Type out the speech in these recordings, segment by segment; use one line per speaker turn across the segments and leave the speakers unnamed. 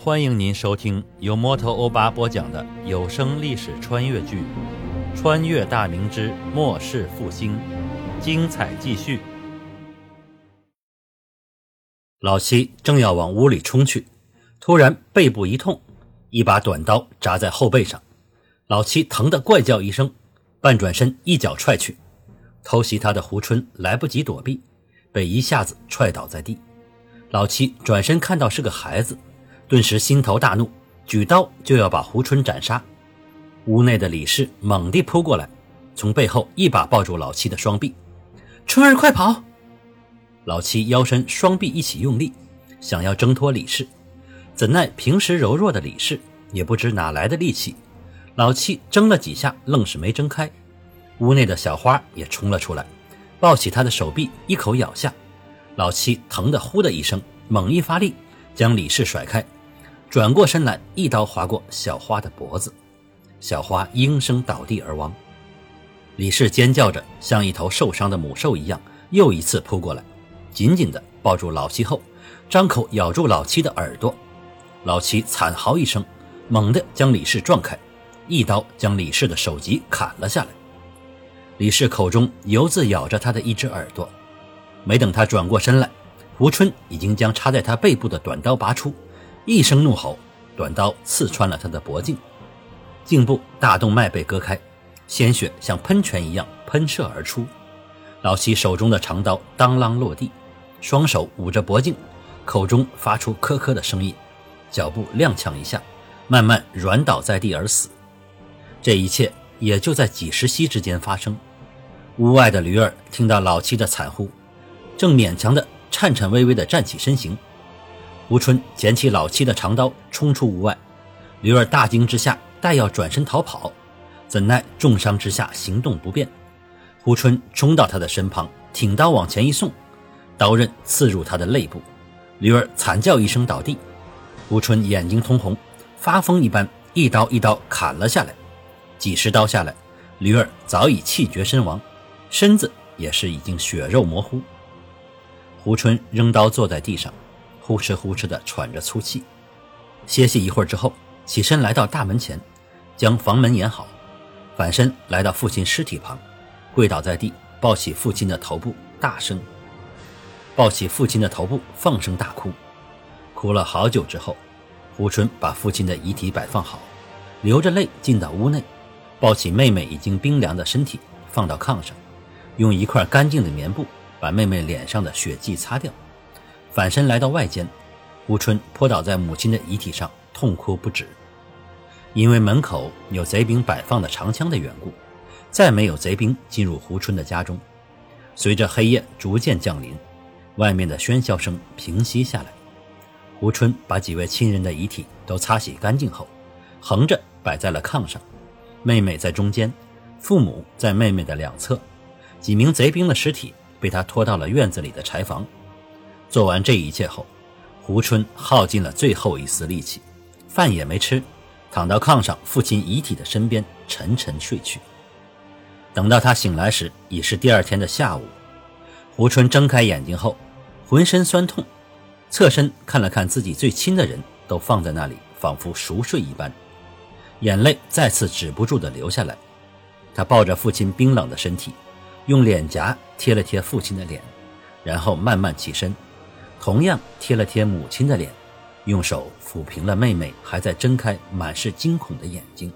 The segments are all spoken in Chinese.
欢迎您收听由摩托欧巴播讲的有声历史穿越剧《穿越大明之末世复兴》，精彩继续。老七正要往屋里冲去，突然背部一痛，一把短刀扎在后背上，老七疼得怪叫一声，半转身一脚踹去，偷袭他的胡春来不及躲避，被一下子踹倒在地。老七转身看到是个孩子。顿时心头大怒，举刀就要把胡春斩杀。屋内的李氏猛地扑过来，从背后一把抱住老七的双臂：“春儿，快跑！”老七腰身双臂一起用力，想要挣脱李氏，怎奈平时柔弱的李氏也不知哪来的力气，老七挣了几下，愣是没挣开。屋内的小花也冲了出来，抱起他的手臂一口咬下。老七疼得呼的一声，猛一发力，将李氏甩开。转过身来，一刀划过小花的脖子，小花应声倒地而亡。李氏尖叫着，像一头受伤的母兽一样，又一次扑过来，紧紧地抱住老七后，张口咬住老七的耳朵。老七惨嚎一声，猛地将李氏撞开，一刀将李氏的首级砍了下来。李氏口中犹自咬着他的一只耳朵，没等他转过身来，胡春已经将插在他背部的短刀拔出。一声怒吼，短刀刺穿了他的脖颈，颈部大动脉被割开，鲜血像喷泉一样喷射而出。老七手中的长刀当啷落地，双手捂着脖颈，口中发出咳咳的声音，脚步踉跄一下，慢慢软倒在地而死。这一切也就在几十息之间发生。屋外的驴儿听到老七的惨呼，正勉强的颤颤巍巍地站起身形。吴春捡起老七的长刀，冲出屋外。驴儿大惊之下，待要转身逃跑，怎奈重伤之下行动不便。胡春冲到他的身旁，挺刀往前一送，刀刃刺入他的肋部，驴儿惨叫一声倒地。胡春眼睛通红，发疯一般一刀一刀砍了下来。几十刀下来，驴儿早已气绝身亡，身子也是已经血肉模糊。胡春扔刀坐在地上。呼哧呼哧地喘着粗气，歇息一会儿之后，起身来到大门前，将房门掩好，反身来到父亲尸体旁，跪倒在地，抱起父亲的头部，大声抱起父亲的头部，放声大哭。哭了好久之后，胡春把父亲的遗体摆放好，流着泪进到屋内，抱起妹妹已经冰凉的身体放到炕上，用一块干净的棉布把妹妹脸上的血迹擦掉。反身来到外间，胡春扑倒在母亲的遗体上，痛哭不止。因为门口有贼兵摆放的长枪的缘故，再没有贼兵进入胡春的家中。随着黑夜逐渐降临，外面的喧嚣声平息下来。胡春把几位亲人的遗体都擦洗干净后，横着摆在了炕上，妹妹在中间，父母在妹妹的两侧，几名贼兵的尸体被他拖到了院子里的柴房。做完这一切后，胡春耗尽了最后一丝力气，饭也没吃，躺到炕上父亲遗体的身边沉沉睡去。等到他醒来时，已是第二天的下午。胡春睁开眼睛后，浑身酸痛，侧身看了看自己最亲的人，都放在那里，仿佛熟睡一般，眼泪再次止不住的流下来。他抱着父亲冰冷的身体，用脸颊贴了贴父亲的脸，然后慢慢起身。同样贴了贴母亲的脸，用手抚平了妹妹还在睁开、满是惊恐的眼睛。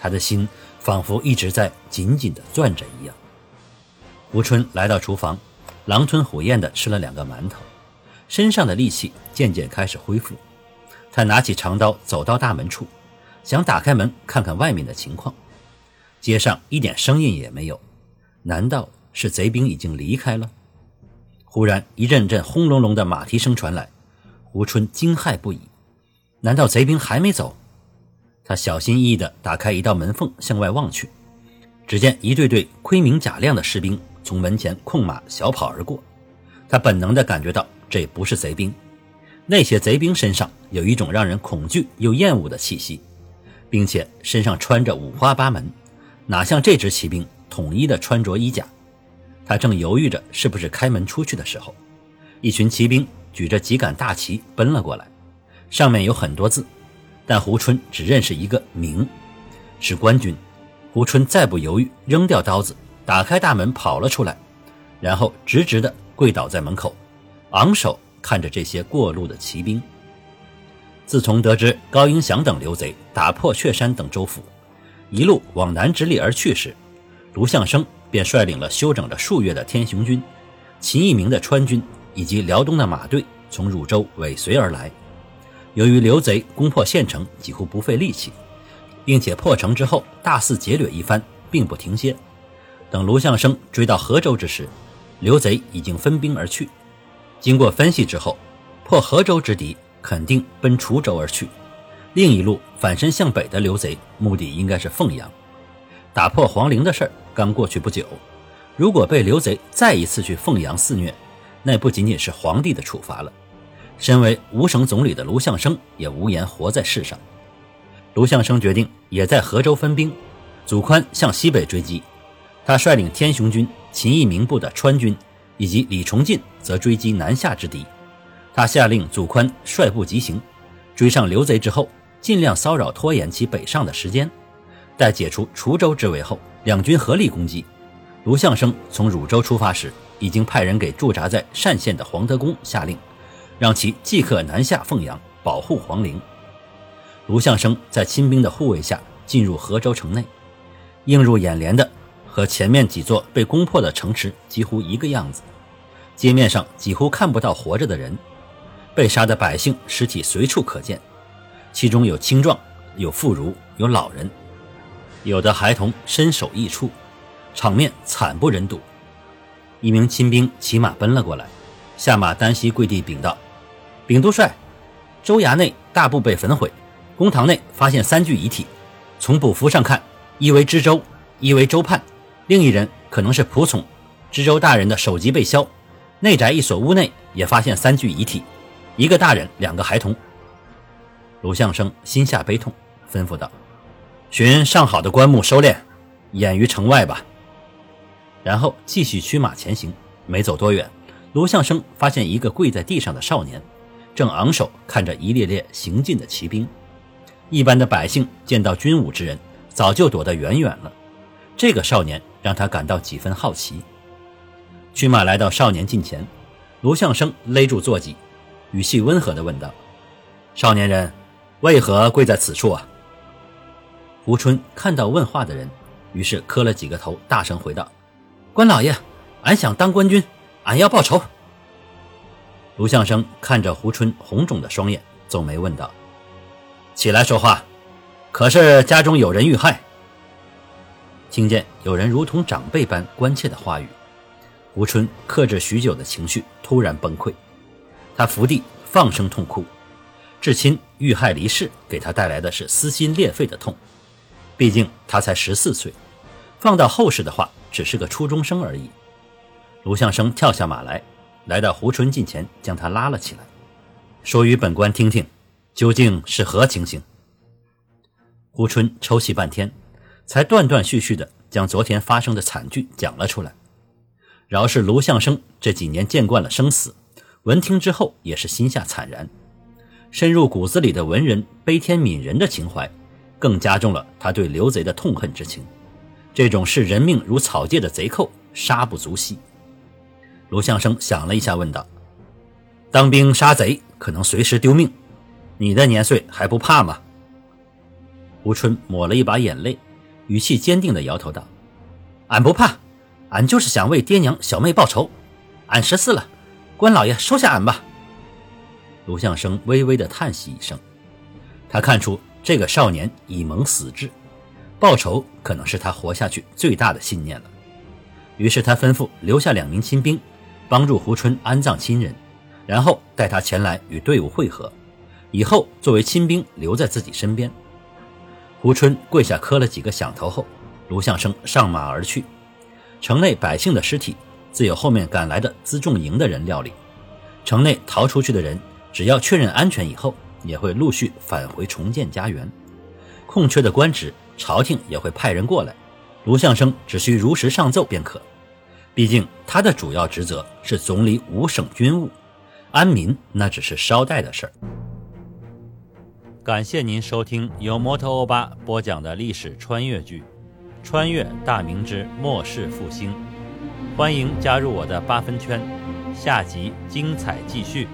他的心仿佛一直在紧紧地攥着一样。吴春来到厨房，狼吞虎咽地吃了两个馒头，身上的力气渐渐开始恢复。他拿起长刀走到大门处，想打开门看看外面的情况。街上一点声音也没有，难道是贼兵已经离开了？忽然，一阵阵轰隆隆的马蹄声传来，胡春惊骇不已。难道贼兵还没走？他小心翼翼地打开一道门缝，向外望去，只见一队队盔明甲亮的士兵从门前控马小跑而过。他本能地感觉到这不是贼兵，那些贼兵身上有一种让人恐惧又厌恶的气息，并且身上穿着五花八门，哪像这支骑兵统一的穿着衣甲。他正犹豫着是不是开门出去的时候，一群骑兵举着几杆大旗奔了过来，上面有很多字，但胡春只认识一个“明”，是官军。胡春再不犹豫，扔掉刀子，打开大门跑了出来，然后直直的跪倒在门口，昂首看着这些过路的骑兵。自从得知高迎祥等刘贼打破雀山等州府，一路往南直隶而去时，卢象升便率领了休整了数月的天雄军、秦义明的川军以及辽东的马队从汝州尾随而来。由于刘贼攻破县城几乎不费力气，并且破城之后大肆劫掠一番，并不停歇。等卢象升追到河州之时，刘贼已经分兵而去。经过分析之后，破河州之敌。肯定奔滁州而去，另一路反身向北的刘贼目的应该是凤阳。打破皇陵的事儿刚过去不久，如果被刘贼再一次去凤阳肆虐，那不仅仅是皇帝的处罚了，身为五省总理的卢象升也无颜活在世上。卢象升决定也在河州分兵，祖宽向西北追击，他率领天雄军、秦义明部的川军，以及李崇进则追击南下之敌。他下令祖宽率部急行，追上刘贼之后，尽量骚扰拖延其北上的时间。待解除滁州之围后，两军合力攻击。卢象升从汝州出发时，已经派人给驻扎在单县的黄德功下令，让其即刻南下凤阳，保护皇陵。卢象升在亲兵的护卫下进入河州城内，映入眼帘的和前面几座被攻破的城池几乎一个样子，街面上几乎看不到活着的人。被杀的百姓尸体随处可见，其中有青壮，有妇孺，有老人，有的孩童身首异处，场面惨不忍睹。一名亲兵骑马奔了过来，下马单膝跪地禀道：“禀都帅，州衙内大部被焚毁，公堂内发现三具遗体，从卜符上看，一为知州，一为州判，另一人可能是仆从。知州大人的首级被削，内宅一所屋内也发现三具遗体。”一个大人，两个孩童。卢相生心下悲痛，吩咐道：“寻上好的棺木收敛，掩于城外吧。”然后继续驱马前行。没走多远，卢相生发现一个跪在地上的少年，正昂首看着一列列行进的骑兵。一般的百姓见到军武之人，早就躲得远远了。这个少年让他感到几分好奇。驱马来到少年近前，卢相生勒住坐骑。语气温和地问道：“少年人，为何跪在此处啊？”胡春看到问话的人，于是磕了几个头，大声回道：“关老爷，俺想当官军，俺要报仇。”卢相生看着胡春红肿的双眼，皱眉问道：“起来说话，可是家中有人遇害？”听见有人如同长辈般关切的话语，胡春克制许久的情绪突然崩溃。他伏地放声痛哭，至亲遇害离世，给他带来的是撕心裂肺的痛。毕竟他才十四岁，放到后世的话，只是个初中生而已。卢相生跳下马来，来到胡春近前，将他拉了起来，说：“与本官听听，究竟是何情形？”胡春抽泣半天，才断断续续的将昨天发生的惨剧讲了出来。饶是卢相生这几年见惯了生死。闻听之后，也是心下惨然，深入骨子里的文人悲天悯人的情怀，更加重了他对刘贼的痛恨之情。这种视人命如草芥的贼寇，杀不足惜。卢相生想了一下，问道：“当兵杀贼，可能随时丢命，你的年岁还不怕吗？”吴春抹了一把眼泪，语气坚定地摇头道：“俺不怕，俺就是想为爹娘小妹报仇。俺十四了。”关老爷，收下俺吧。卢相生微微的叹息一声，他看出这个少年已蒙死志，报仇可能是他活下去最大的信念了。于是他吩咐留下两名亲兵，帮助胡春安葬亲人，然后带他前来与队伍会合，以后作为亲兵留在自己身边。胡春跪下磕了几个响头后，卢相生上马而去。城内百姓的尸体。自有后面赶来的辎重营的人料理，城内逃出去的人，只要确认安全以后，也会陆续返回重建家园。空缺的官职，朝廷也会派人过来，卢相生只需如实上奏便可。毕竟他的主要职责是总理五省军务，安民那只是捎带的事儿。感谢您收听由摩托欧巴播讲的历史穿越剧《穿越大明之末世复兴》，欢迎加入我的八分圈，下集精彩继续。